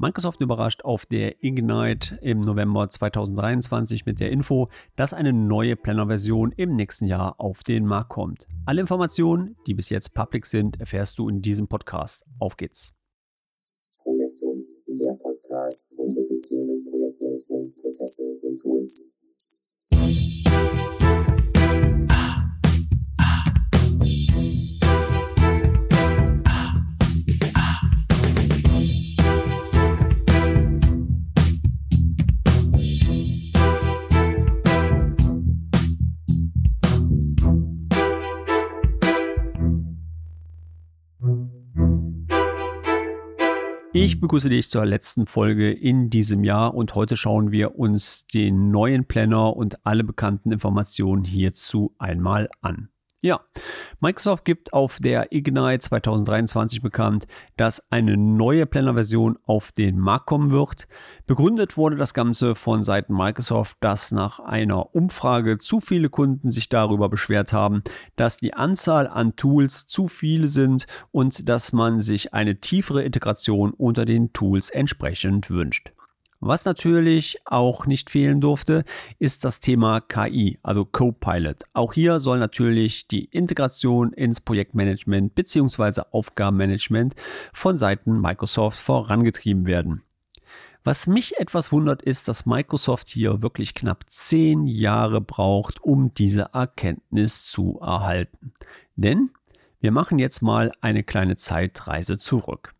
Microsoft überrascht auf der Ignite im November 2023 mit der Info, dass eine neue Planner-Version im nächsten Jahr auf den Markt kommt. Alle Informationen, die bis jetzt public sind, erfährst du in diesem Podcast. Auf geht's. Projektum, der Podcast rund um die Themen Projektmanagement, Prozesse und Tools. Ich begrüße dich zur letzten Folge in diesem Jahr und heute schauen wir uns den neuen Planner und alle bekannten Informationen hierzu einmal an. Ja, Microsoft gibt auf der Ignite 2023 bekannt, dass eine neue Planner-Version auf den Markt kommen wird. Begründet wurde das Ganze von Seiten Microsoft, dass nach einer Umfrage zu viele Kunden sich darüber beschwert haben, dass die Anzahl an Tools zu viele sind und dass man sich eine tiefere Integration unter den Tools entsprechend wünscht. Was natürlich auch nicht fehlen durfte, ist das Thema KI, also Copilot. Auch hier soll natürlich die Integration ins Projektmanagement bzw. Aufgabenmanagement von Seiten Microsoft vorangetrieben werden. Was mich etwas wundert, ist, dass Microsoft hier wirklich knapp zehn Jahre braucht, um diese Erkenntnis zu erhalten. Denn wir machen jetzt mal eine kleine Zeitreise zurück.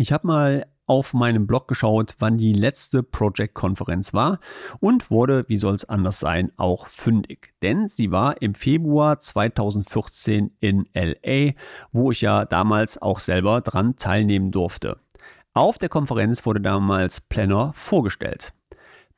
Ich habe mal auf meinem Blog geschaut, wann die letzte Project-Konferenz war und wurde, wie soll es anders sein, auch fündig. Denn sie war im Februar 2014 in LA, wo ich ja damals auch selber dran teilnehmen durfte. Auf der Konferenz wurde damals Planner vorgestellt.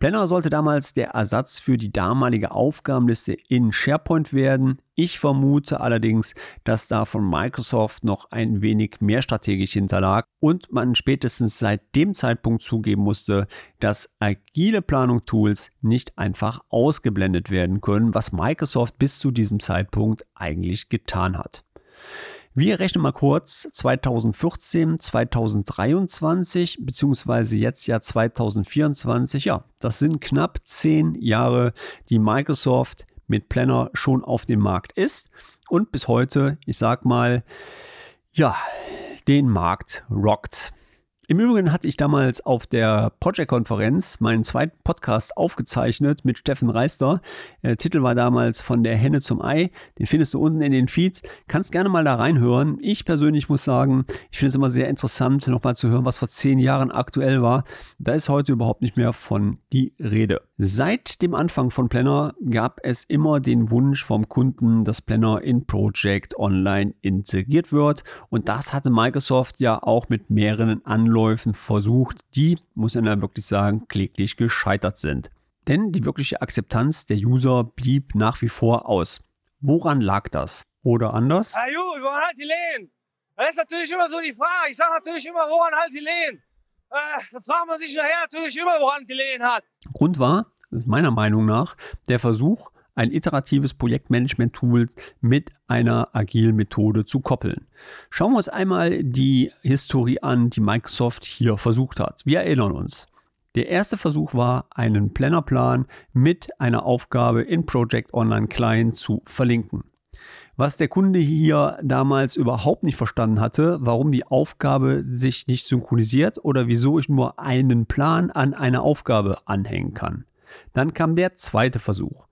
Planner sollte damals der Ersatz für die damalige Aufgabenliste in SharePoint werden. Ich vermute allerdings, dass da von Microsoft noch ein wenig mehr strategisch hinterlag und man spätestens seit dem Zeitpunkt zugeben musste, dass agile Planung-Tools nicht einfach ausgeblendet werden können, was Microsoft bis zu diesem Zeitpunkt eigentlich getan hat. Wir rechnen mal kurz 2014, 2023 beziehungsweise jetzt ja 2024. Ja, das sind knapp zehn Jahre, die Microsoft mit Planner schon auf dem Markt ist und bis heute, ich sag mal, ja, den Markt rockt. Im Übrigen hatte ich damals auf der Project-Konferenz meinen zweiten Podcast aufgezeichnet mit Steffen Reister. Der Titel war damals von der Henne zum Ei. Den findest du unten in den Feeds. Kannst gerne mal da reinhören. Ich persönlich muss sagen, ich finde es immer sehr interessant, nochmal zu hören, was vor zehn Jahren aktuell war. Da ist heute überhaupt nicht mehr von die Rede. Seit dem Anfang von Planner gab es immer den Wunsch vom Kunden, dass Planner in Project Online integriert wird. Und das hatte Microsoft ja auch mit mehreren Anläufen versucht, die, muss man ja wirklich sagen, kläglich gescheitert sind. Denn die wirkliche Akzeptanz der User blieb nach wie vor aus. Woran lag das? Oder anders? Ah, Ju, woran halt die Lehen? Das ist natürlich immer so die Frage. Ich sage natürlich immer, woran halt die Lehen? Da fragt man sich nachher natürlich immer, woran die Lehen hat. Grund war, meiner Meinung nach, der Versuch, ein iteratives Projektmanagement-Tool mit einer agilen Methode zu koppeln. Schauen wir uns einmal die Historie an, die Microsoft hier versucht hat. Wir erinnern uns. Der erste Versuch war, einen Plannerplan mit einer Aufgabe in Project Online Client zu verlinken. Was der Kunde hier damals überhaupt nicht verstanden hatte, warum die Aufgabe sich nicht synchronisiert oder wieso ich nur einen Plan an eine Aufgabe anhängen kann. Dann kam der zweite Versuch.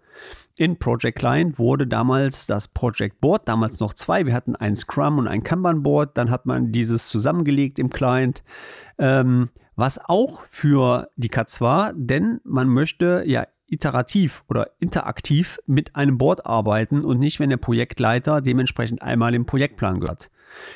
In Project Client wurde damals das Project Board, damals noch zwei, wir hatten ein Scrum und ein Kanban Board, dann hat man dieses zusammengelegt im Client, ähm, was auch für die Katz war, denn man möchte ja iterativ oder interaktiv mit einem Board arbeiten und nicht, wenn der Projektleiter dementsprechend einmal im Projektplan gehört.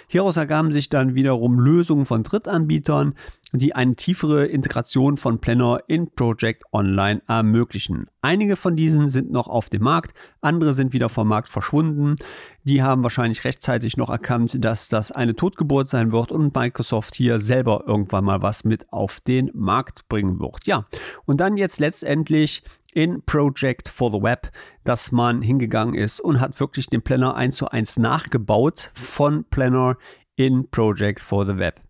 Hieraus ergaben sich dann wiederum Lösungen von Drittanbietern, die eine tiefere Integration von Planner in Project Online ermöglichen. Einige von diesen sind noch auf dem Markt, andere sind wieder vom Markt verschwunden. Die haben wahrscheinlich rechtzeitig noch erkannt, dass das eine Totgeburt sein wird und Microsoft hier selber irgendwann mal was mit auf den Markt bringen wird. Ja, und dann jetzt letztendlich in Project for the Web, dass man hingegangen ist und hat wirklich den Planner eins zu eins nachgebaut von Planner in Project for the Web.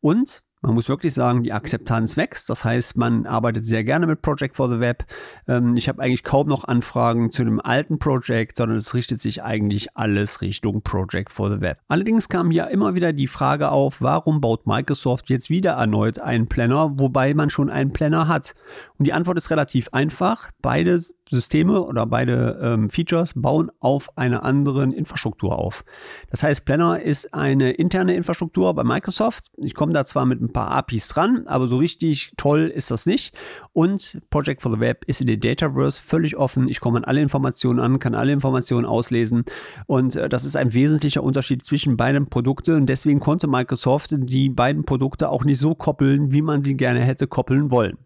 Und man muss wirklich sagen, die Akzeptanz wächst. Das heißt, man arbeitet sehr gerne mit Project for the Web. Ähm, ich habe eigentlich kaum noch Anfragen zu dem alten Project, sondern es richtet sich eigentlich alles Richtung Project for the Web. Allerdings kam ja immer wieder die Frage auf, warum baut Microsoft jetzt wieder erneut einen Planner, wobei man schon einen Planner hat? Und die Antwort ist relativ einfach. Beide Systeme oder beide ähm, Features bauen auf einer anderen Infrastruktur auf. Das heißt, Planner ist eine interne Infrastruktur bei Microsoft. Ich komme da zwar mit ein paar APIs dran, aber so richtig toll ist das nicht. Und Project for the Web ist in den Dataverse völlig offen. Ich komme an alle Informationen an, kann alle Informationen auslesen. Und äh, das ist ein wesentlicher Unterschied zwischen beiden Produkten. Und deswegen konnte Microsoft die beiden Produkte auch nicht so koppeln, wie man sie gerne hätte koppeln wollen.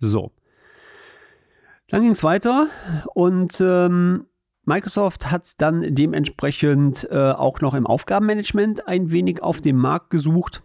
So. Dann ging es weiter und ähm, Microsoft hat dann dementsprechend äh, auch noch im Aufgabenmanagement ein wenig auf dem Markt gesucht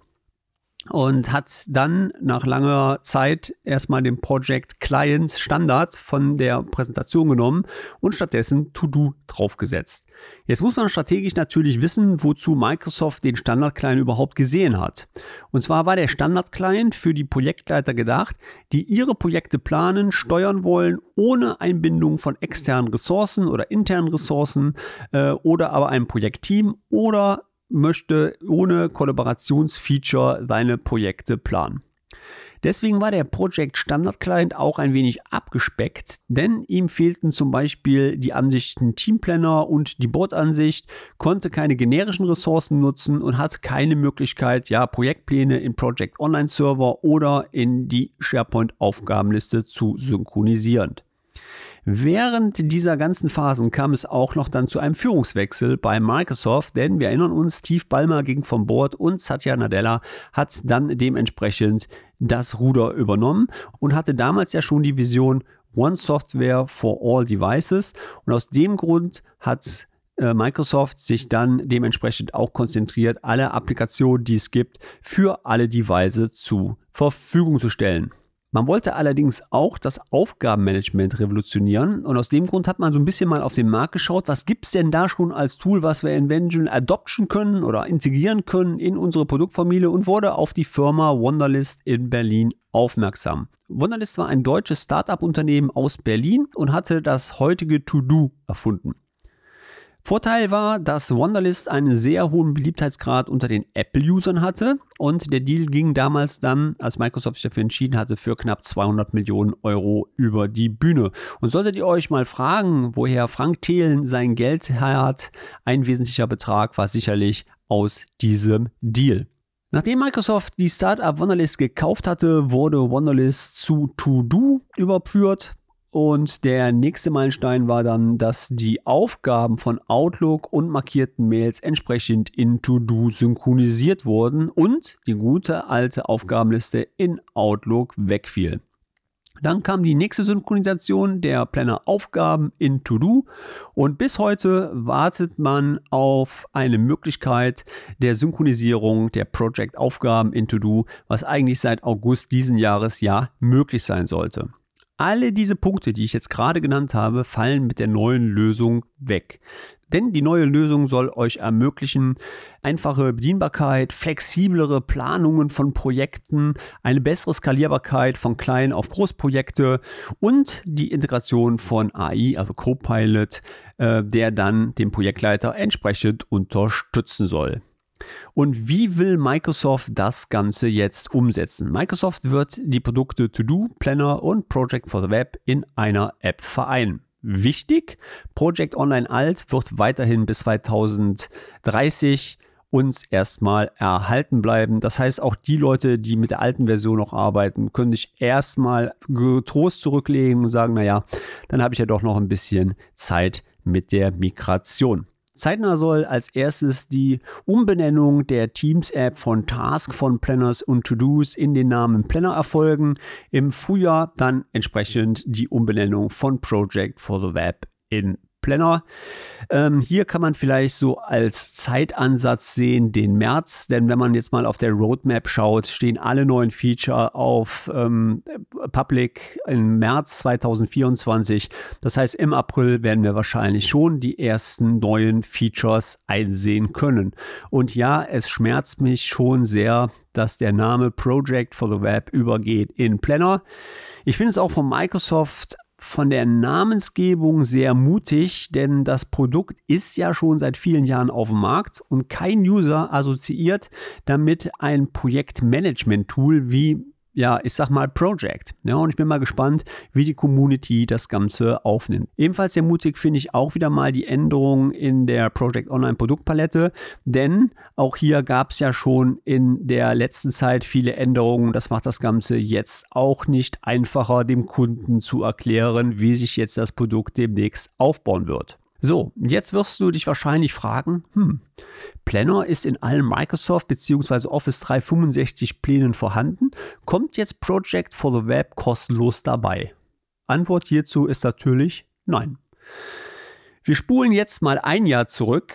und hat dann nach langer Zeit erstmal den Project Client Standard von der Präsentation genommen und stattdessen To-Do draufgesetzt. Jetzt muss man strategisch natürlich wissen, wozu Microsoft den Standard Client überhaupt gesehen hat. Und zwar war der Standard Client für die Projektleiter gedacht, die ihre Projekte planen, steuern wollen, ohne Einbindung von externen Ressourcen oder internen Ressourcen äh, oder aber einem Projektteam oder möchte ohne Kollaborationsfeature seine Projekte planen. Deswegen war der Project Standard Client auch ein wenig abgespeckt, denn ihm fehlten zum Beispiel die Ansichten Teamplanner und die Board-Ansicht, konnte keine generischen Ressourcen nutzen und hat keine Möglichkeit, ja, Projektpläne in Project Online Server oder in die SharePoint Aufgabenliste zu synchronisieren. Während dieser ganzen Phasen kam es auch noch dann zu einem Führungswechsel bei Microsoft, denn wir erinnern uns, Steve Ballmer ging vom Board und Satya Nadella hat dann dementsprechend das Ruder übernommen und hatte damals ja schon die Vision One Software for All Devices und aus dem Grund hat äh, Microsoft sich dann dementsprechend auch konzentriert, alle Applikationen, die es gibt, für alle Devices zur Verfügung zu stellen. Man wollte allerdings auch das Aufgabenmanagement revolutionieren und aus dem Grund hat man so ein bisschen mal auf den Markt geschaut, was gibt es denn da schon als Tool, was wir eventuell adoption können oder integrieren können in unsere Produktfamilie und wurde auf die Firma Wonderlist in Berlin aufmerksam. Wonderlist war ein deutsches Startup-Unternehmen aus Berlin und hatte das heutige To-Do erfunden. Vorteil war, dass Wonderlist einen sehr hohen Beliebtheitsgrad unter den Apple-Usern hatte und der Deal ging damals dann, als Microsoft sich dafür entschieden hatte, für knapp 200 Millionen Euro über die Bühne. Und solltet ihr euch mal fragen, woher Frank Thelen sein Geld hat, ein wesentlicher Betrag war sicherlich aus diesem Deal. Nachdem Microsoft die Startup Wonderlist gekauft hatte, wurde Wonderlist zu To-Do überführt. Und der nächste Meilenstein war dann, dass die Aufgaben von Outlook und markierten Mails entsprechend in To-Do synchronisiert wurden und die gute alte Aufgabenliste in Outlook wegfiel. Dann kam die nächste Synchronisation der Planner Aufgaben in To-Do und bis heute wartet man auf eine Möglichkeit der Synchronisierung der Project Aufgaben in To-Do, was eigentlich seit August diesen Jahres ja möglich sein sollte. Alle diese Punkte, die ich jetzt gerade genannt habe, fallen mit der neuen Lösung weg. Denn die neue Lösung soll euch ermöglichen, einfache Bedienbarkeit, flexiblere Planungen von Projekten, eine bessere Skalierbarkeit von kleinen auf Großprojekte und die Integration von AI, also Copilot, äh, der dann den Projektleiter entsprechend unterstützen soll. Und wie will Microsoft das Ganze jetzt umsetzen? Microsoft wird die Produkte To-Do, Planner und Project for the Web in einer App vereinen. Wichtig, Project Online Alt wird weiterhin bis 2030 uns erstmal erhalten bleiben. Das heißt, auch die Leute, die mit der alten Version noch arbeiten, können sich erstmal getrost zurücklegen und sagen, naja, dann habe ich ja doch noch ein bisschen Zeit mit der Migration. Zeitnah soll als erstes die Umbenennung der Teams-App von Task von Planners und To-Dos in den Namen Planner erfolgen. Im Frühjahr dann entsprechend die Umbenennung von Project for the Web in Planner. Ähm, hier kann man vielleicht so als Zeitansatz sehen den März, denn wenn man jetzt mal auf der Roadmap schaut, stehen alle neuen Feature auf ähm, Public im März 2024. Das heißt, im April werden wir wahrscheinlich schon die ersten neuen Features einsehen können. Und ja, es schmerzt mich schon sehr, dass der Name Project for the Web übergeht in Planner. Ich finde es auch von Microsoft von der Namensgebung sehr mutig, denn das Produkt ist ja schon seit vielen Jahren auf dem Markt und kein User assoziiert damit ein Projektmanagement-Tool wie ja, ich sag mal Project. Ja, und ich bin mal gespannt, wie die Community das Ganze aufnimmt. Ebenfalls sehr mutig finde ich auch wieder mal die Änderung in der Project Online Produktpalette, denn auch hier gab es ja schon in der letzten Zeit viele Änderungen. Das macht das Ganze jetzt auch nicht einfacher, dem Kunden zu erklären, wie sich jetzt das Produkt demnächst aufbauen wird. So, jetzt wirst du dich wahrscheinlich fragen, hm, Planner ist in allen Microsoft bzw. Office 365 Plänen vorhanden. Kommt jetzt Project for the Web kostenlos dabei? Antwort hierzu ist natürlich nein. Wir spulen jetzt mal ein Jahr zurück.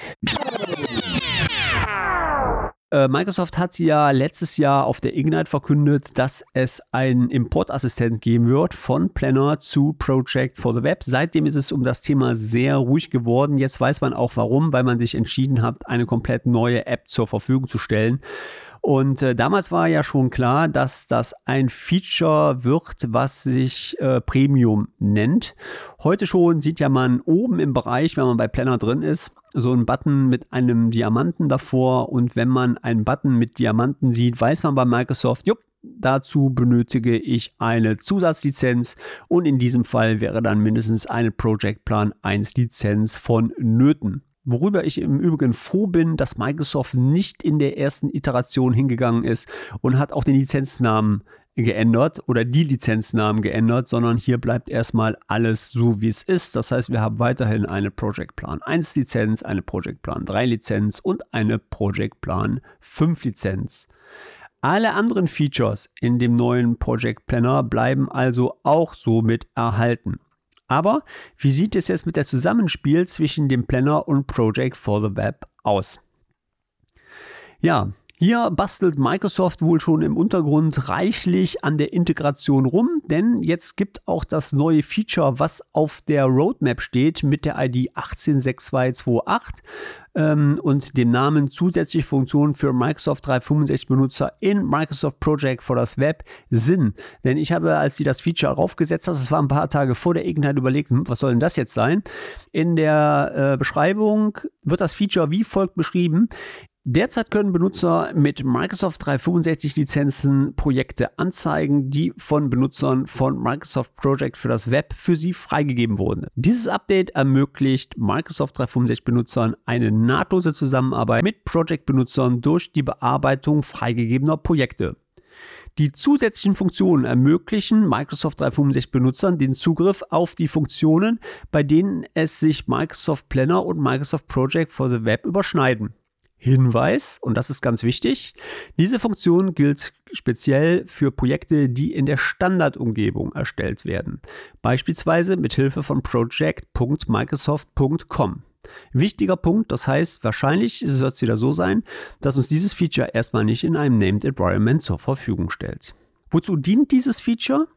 Äh, Microsoft hat ja letztes Jahr auf der Ignite verkündet, dass es einen Importassistent geben wird von Planner zu Project for the Web. Seitdem ist es um das Thema sehr ruhig geworden. Jetzt weiß man auch warum, weil man sich entschieden hat, eine komplett neue App zur Verfügung zu stellen. Und äh, damals war ja schon klar, dass das ein Feature wird, was sich äh, Premium nennt. Heute schon sieht ja man oben im Bereich, wenn man bei Planner drin ist, so einen Button mit einem Diamanten davor. Und wenn man einen Button mit Diamanten sieht, weiß man bei Microsoft, jupp, Dazu benötige ich eine Zusatzlizenz und in diesem Fall wäre dann mindestens eine Project Plan 1 Lizenz vonnöten. Worüber ich im Übrigen froh bin, dass Microsoft nicht in der ersten Iteration hingegangen ist und hat auch den Lizenznamen geändert oder die Lizenznamen geändert, sondern hier bleibt erstmal alles so, wie es ist. Das heißt, wir haben weiterhin eine Project Plan 1 Lizenz, eine Project Plan 3 Lizenz und eine Project Plan 5 Lizenz. Alle anderen Features in dem neuen Project Planner bleiben also auch somit erhalten. Aber wie sieht es jetzt mit der Zusammenspiel zwischen dem Planner und Project for the Web aus? Ja, hier bastelt Microsoft wohl schon im Untergrund reichlich an der Integration rum, denn jetzt gibt auch das neue Feature, was auf der Roadmap steht, mit der ID 186228 ähm, und dem Namen zusätzliche Funktionen für Microsoft 365 Benutzer in Microsoft Project for das Web Sinn. Denn ich habe, als sie das Feature raufgesetzt hat, das war ein paar Tage vor der Ignite überlegt, hm, was soll denn das jetzt sein? In der äh, Beschreibung wird das Feature wie folgt beschrieben. Derzeit können Benutzer mit Microsoft 365 Lizenzen Projekte anzeigen, die von Benutzern von Microsoft Project für das Web für sie freigegeben wurden. Dieses Update ermöglicht Microsoft 365 Benutzern eine nahtlose Zusammenarbeit mit Project Benutzern durch die Bearbeitung freigegebener Projekte. Die zusätzlichen Funktionen ermöglichen Microsoft 365 Benutzern den Zugriff auf die Funktionen, bei denen es sich Microsoft Planner und Microsoft Project for the Web überschneiden. Hinweis, und das ist ganz wichtig, diese Funktion gilt speziell für Projekte, die in der Standardumgebung erstellt werden, beispielsweise mit Hilfe von project.microsoft.com. Wichtiger Punkt, das heißt, wahrscheinlich wird es wieder so sein, dass uns dieses Feature erstmal nicht in einem Named Environment zur Verfügung stellt. Wozu dient dieses Feature?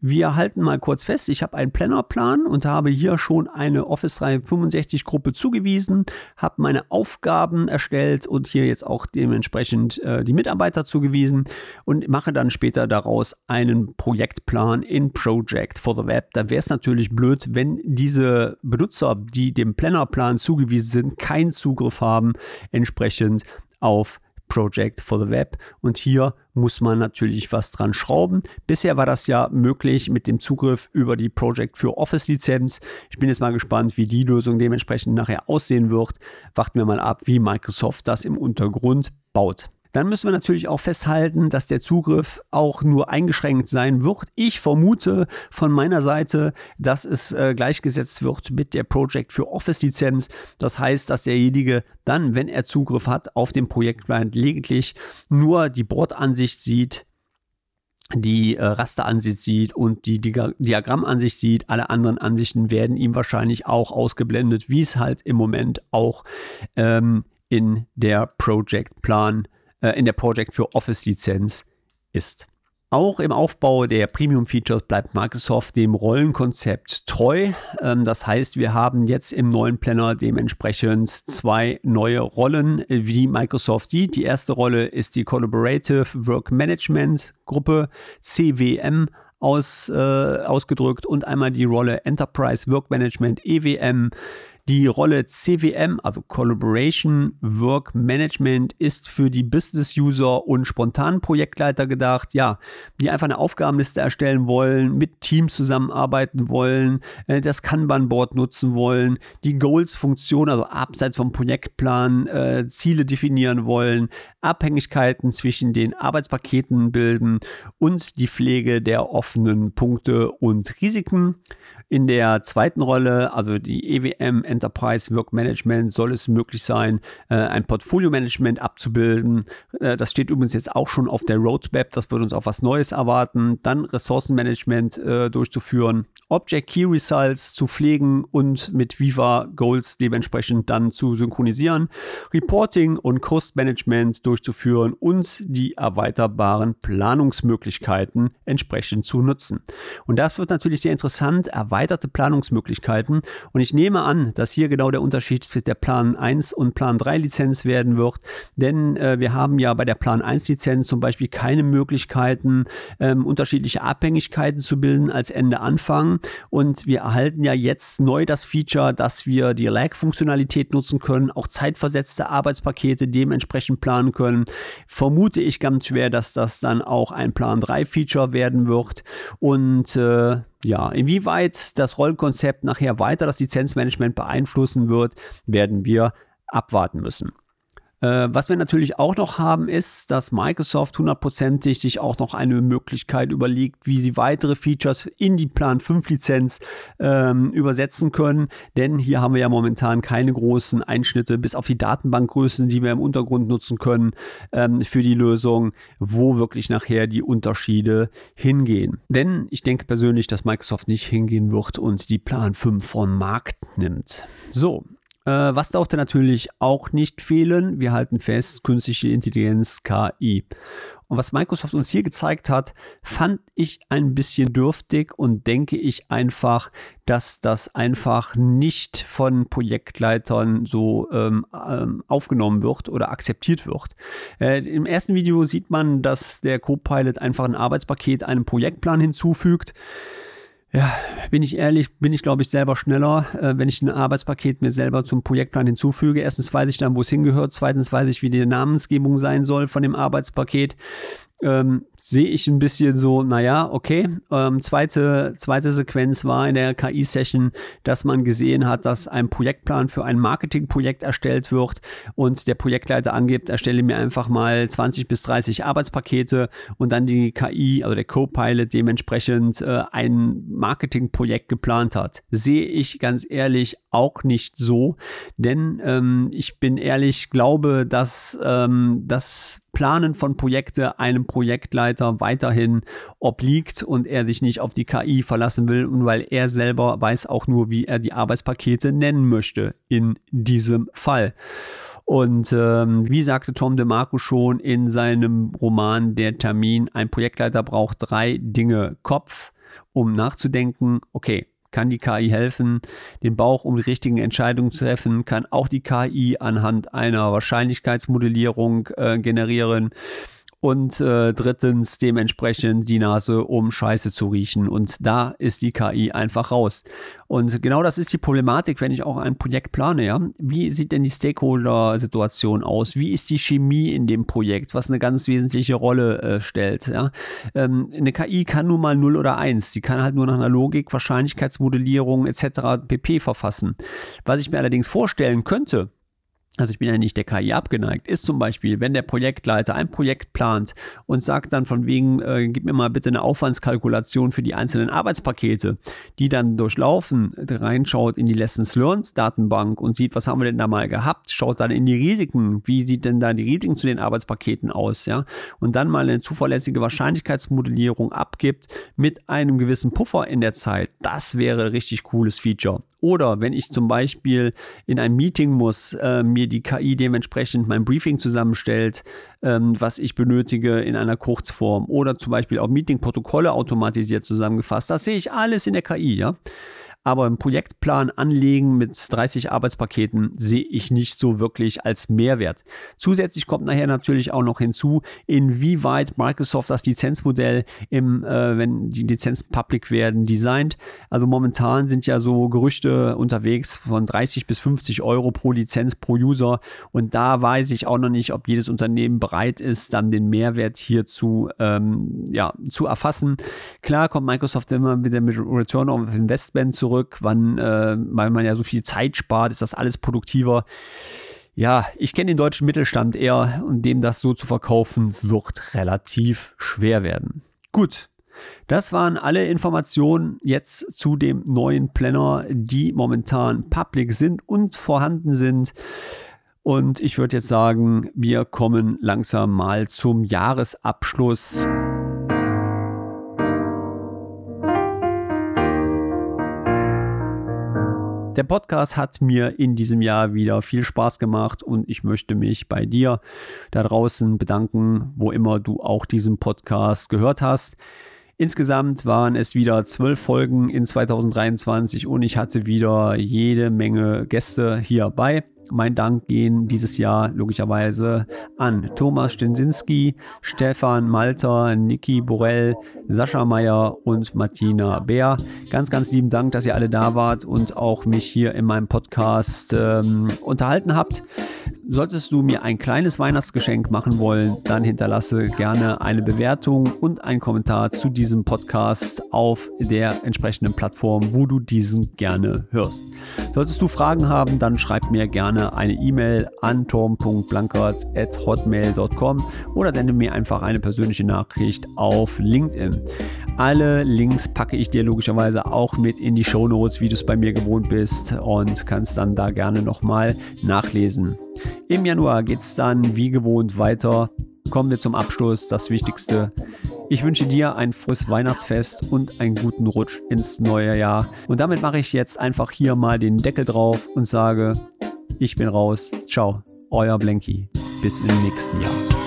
Wir halten mal kurz fest, ich habe einen Plannerplan und habe hier schon eine Office 365 Gruppe zugewiesen, habe meine Aufgaben erstellt und hier jetzt auch dementsprechend äh, die Mitarbeiter zugewiesen und mache dann später daraus einen Projektplan in Project for the Web. Da wäre es natürlich blöd, wenn diese Benutzer, die dem Plannerplan zugewiesen sind, keinen Zugriff haben entsprechend auf Project for the Web. Und hier muss man natürlich was dran schrauben. Bisher war das ja möglich mit dem Zugriff über die Project für Office Lizenz. Ich bin jetzt mal gespannt, wie die Lösung dementsprechend nachher aussehen wird. Warten wir mal ab, wie Microsoft das im Untergrund baut. Dann müssen wir natürlich auch festhalten, dass der Zugriff auch nur eingeschränkt sein wird. Ich vermute von meiner Seite, dass es äh, gleichgesetzt wird mit der Project für Office Lizenz. Das heißt, dass derjenige dann, wenn er Zugriff hat auf den Projektclient, lediglich nur die Bordansicht sieht die äh, Rasteransicht sieht und die, die Diagrammansicht sieht. Alle anderen Ansichten werden ihm wahrscheinlich auch ausgeblendet, wie es halt im Moment auch ähm, in der Project Plan, in der Project für Office Lizenz ist. Auch im Aufbau der Premium-Features bleibt Microsoft dem Rollenkonzept treu. Ähm, das heißt, wir haben jetzt im neuen Planner dementsprechend zwei neue Rollen, wie Microsoft sieht. Die erste Rolle ist die Collaborative Work Management Gruppe, CWM aus, äh, ausgedrückt, und einmal die Rolle Enterprise Work Management, EWM. Die Rolle CWM, also Collaboration Work Management, ist für die Business-User und spontanen Projektleiter gedacht, ja, die einfach eine Aufgabenliste erstellen wollen, mit Teams zusammenarbeiten wollen, äh, das Kanban-Board nutzen wollen, die Goals-Funktion, also abseits vom Projektplan, äh, Ziele definieren wollen, Abhängigkeiten zwischen den Arbeitspaketen bilden und die Pflege der offenen Punkte und Risiken. In der zweiten Rolle, also die EWM Enterprise Work Management, soll es möglich sein, äh, ein Portfolio-Management abzubilden. Äh, das steht übrigens jetzt auch schon auf der Roadmap. Das wird uns auf was Neues erwarten. Dann Ressourcenmanagement äh, durchzuführen, Object Key Results zu pflegen und mit Viva Goals dementsprechend dann zu synchronisieren, Reporting und Cost Management durchzuführen und die erweiterbaren Planungsmöglichkeiten entsprechend zu nutzen. Und das wird natürlich sehr interessant. Erweitert erweiterte Planungsmöglichkeiten. Und ich nehme an, dass hier genau der Unterschied zwischen der Plan 1 und Plan 3 Lizenz werden wird. Denn äh, wir haben ja bei der Plan 1 Lizenz zum Beispiel keine Möglichkeiten, ähm, unterschiedliche Abhängigkeiten zu bilden als Ende Anfang. Und wir erhalten ja jetzt neu das Feature, dass wir die Lag-Funktionalität nutzen können, auch zeitversetzte Arbeitspakete dementsprechend planen können. Vermute ich ganz schwer, dass das dann auch ein Plan 3 Feature werden wird. Und äh, ja, inwieweit das Rollenkonzept nachher weiter das Lizenzmanagement beeinflussen wird, werden wir abwarten müssen. Äh, was wir natürlich auch noch haben, ist, dass Microsoft hundertprozentig sich auch noch eine Möglichkeit überlegt, wie sie weitere Features in die Plan 5 Lizenz ähm, übersetzen können. Denn hier haben wir ja momentan keine großen Einschnitte, bis auf die Datenbankgrößen, die wir im Untergrund nutzen können ähm, für die Lösung, wo wirklich nachher die Unterschiede hingehen. Denn ich denke persönlich, dass Microsoft nicht hingehen wird und die Plan 5 vom Markt nimmt. So, was darf natürlich auch nicht fehlen? Wir halten fest, künstliche Intelligenz, KI. Und was Microsoft uns hier gezeigt hat, fand ich ein bisschen dürftig und denke ich einfach, dass das einfach nicht von Projektleitern so ähm, ähm, aufgenommen wird oder akzeptiert wird. Äh, Im ersten Video sieht man, dass der Copilot einfach ein Arbeitspaket einem Projektplan hinzufügt. Ja, bin ich ehrlich, bin ich glaube ich selber schneller, äh, wenn ich ein Arbeitspaket mir selber zum Projektplan hinzufüge. Erstens weiß ich dann, wo es hingehört. Zweitens weiß ich, wie die Namensgebung sein soll von dem Arbeitspaket ähm, sehe ich ein bisschen so, naja, okay. Ähm, zweite, zweite Sequenz war in der KI-Session, dass man gesehen hat, dass ein Projektplan für ein Marketingprojekt erstellt wird und der Projektleiter angibt, erstelle mir einfach mal 20 bis 30 Arbeitspakete und dann die KI, also der Co-Pilot dementsprechend äh, ein Marketingprojekt geplant hat. Sehe ich ganz ehrlich auch nicht so, denn ähm, ich bin ehrlich, glaube, dass ähm, das Planen von Projekte einem Projektleiter weiterhin obliegt und er sich nicht auf die KI verlassen will und weil er selber weiß auch nur, wie er die Arbeitspakete nennen möchte in diesem Fall. Und ähm, wie sagte Tom DeMarco schon in seinem Roman Der Termin, ein Projektleiter braucht drei Dinge. Kopf, um nachzudenken, okay, kann die KI helfen, den Bauch, um die richtigen Entscheidungen zu treffen, kann auch die KI anhand einer Wahrscheinlichkeitsmodellierung äh, generieren und äh, drittens dementsprechend die Nase, um Scheiße zu riechen. Und da ist die KI einfach raus. Und genau das ist die Problematik, wenn ich auch ein Projekt plane. Ja? Wie sieht denn die Stakeholder-Situation aus? Wie ist die Chemie in dem Projekt, was eine ganz wesentliche Rolle äh, stellt? Ja? Ähm, eine KI kann nur mal 0 oder 1. Die kann halt nur nach einer Logik, Wahrscheinlichkeitsmodellierung etc. pp. verfassen. Was ich mir allerdings vorstellen könnte, also ich bin ja nicht der KI abgeneigt, ist zum Beispiel, wenn der Projektleiter ein Projekt plant und sagt dann von wegen, äh, gib mir mal bitte eine Aufwandskalkulation für die einzelnen Arbeitspakete, die dann durchlaufen, reinschaut in die Lessons Learned Datenbank und sieht, was haben wir denn da mal gehabt, schaut dann in die Risiken, wie sieht denn da die Risiken zu den Arbeitspaketen aus, ja, und dann mal eine zuverlässige Wahrscheinlichkeitsmodellierung abgibt mit einem gewissen Puffer in der Zeit, das wäre richtig cooles Feature. Oder wenn ich zum Beispiel in ein Meeting muss, äh, mir die KI dementsprechend mein Briefing zusammenstellt, ähm, was ich benötige in einer Kurzform. Oder zum Beispiel auch Meetingprotokolle automatisiert zusammengefasst. Das sehe ich alles in der KI, ja. Aber einen Projektplan anlegen mit 30 Arbeitspaketen sehe ich nicht so wirklich als Mehrwert. Zusätzlich kommt nachher natürlich auch noch hinzu, inwieweit Microsoft das Lizenzmodell im, äh, wenn die Lizenzen public werden, designt. Also momentan sind ja so Gerüchte unterwegs von 30 bis 50 Euro pro Lizenz pro User. Und da weiß ich auch noch nicht, ob jedes Unternehmen bereit ist, dann den Mehrwert hier zu, ähm, ja, zu erfassen. Klar kommt Microsoft immer wieder mit Return of Investment zurück zurück, wann, äh, weil man ja so viel Zeit spart, ist das alles produktiver. Ja, ich kenne den deutschen Mittelstand eher und dem das so zu verkaufen wird relativ schwer werden. Gut, das waren alle Informationen jetzt zu dem neuen Planner, die momentan public sind und vorhanden sind. Und ich würde jetzt sagen, wir kommen langsam mal zum Jahresabschluss. Der Podcast hat mir in diesem Jahr wieder viel Spaß gemacht und ich möchte mich bei dir da draußen bedanken, wo immer du auch diesen Podcast gehört hast. Insgesamt waren es wieder zwölf Folgen in 2023 und ich hatte wieder jede Menge Gäste hier bei. Mein Dank gehen dieses Jahr logischerweise an Thomas Stensinski, Stefan Malter, Niki Borell, Sascha Meyer und Martina Bär. Ganz, ganz lieben Dank, dass ihr alle da wart und auch mich hier in meinem Podcast ähm, unterhalten habt. Solltest du mir ein kleines Weihnachtsgeschenk machen wollen, dann hinterlasse gerne eine Bewertung und einen Kommentar zu diesem Podcast auf der entsprechenden Plattform, wo du diesen gerne hörst. Solltest du Fragen haben, dann schreib mir gerne eine E-Mail an tom.blankert.hotmail.com oder sende mir einfach eine persönliche Nachricht auf LinkedIn. Alle Links packe ich dir logischerweise auch mit in die Show Notes, wie du es bei mir gewohnt bist und kannst dann da gerne nochmal nachlesen. Im Januar geht es dann wie gewohnt weiter. Kommen wir zum Abschluss, das Wichtigste. Ich wünsche dir ein frohes Weihnachtsfest und einen guten Rutsch ins neue Jahr. Und damit mache ich jetzt einfach hier mal den Deckel drauf und sage, ich bin raus. Ciao, euer Blanky. Bis im nächsten Jahr.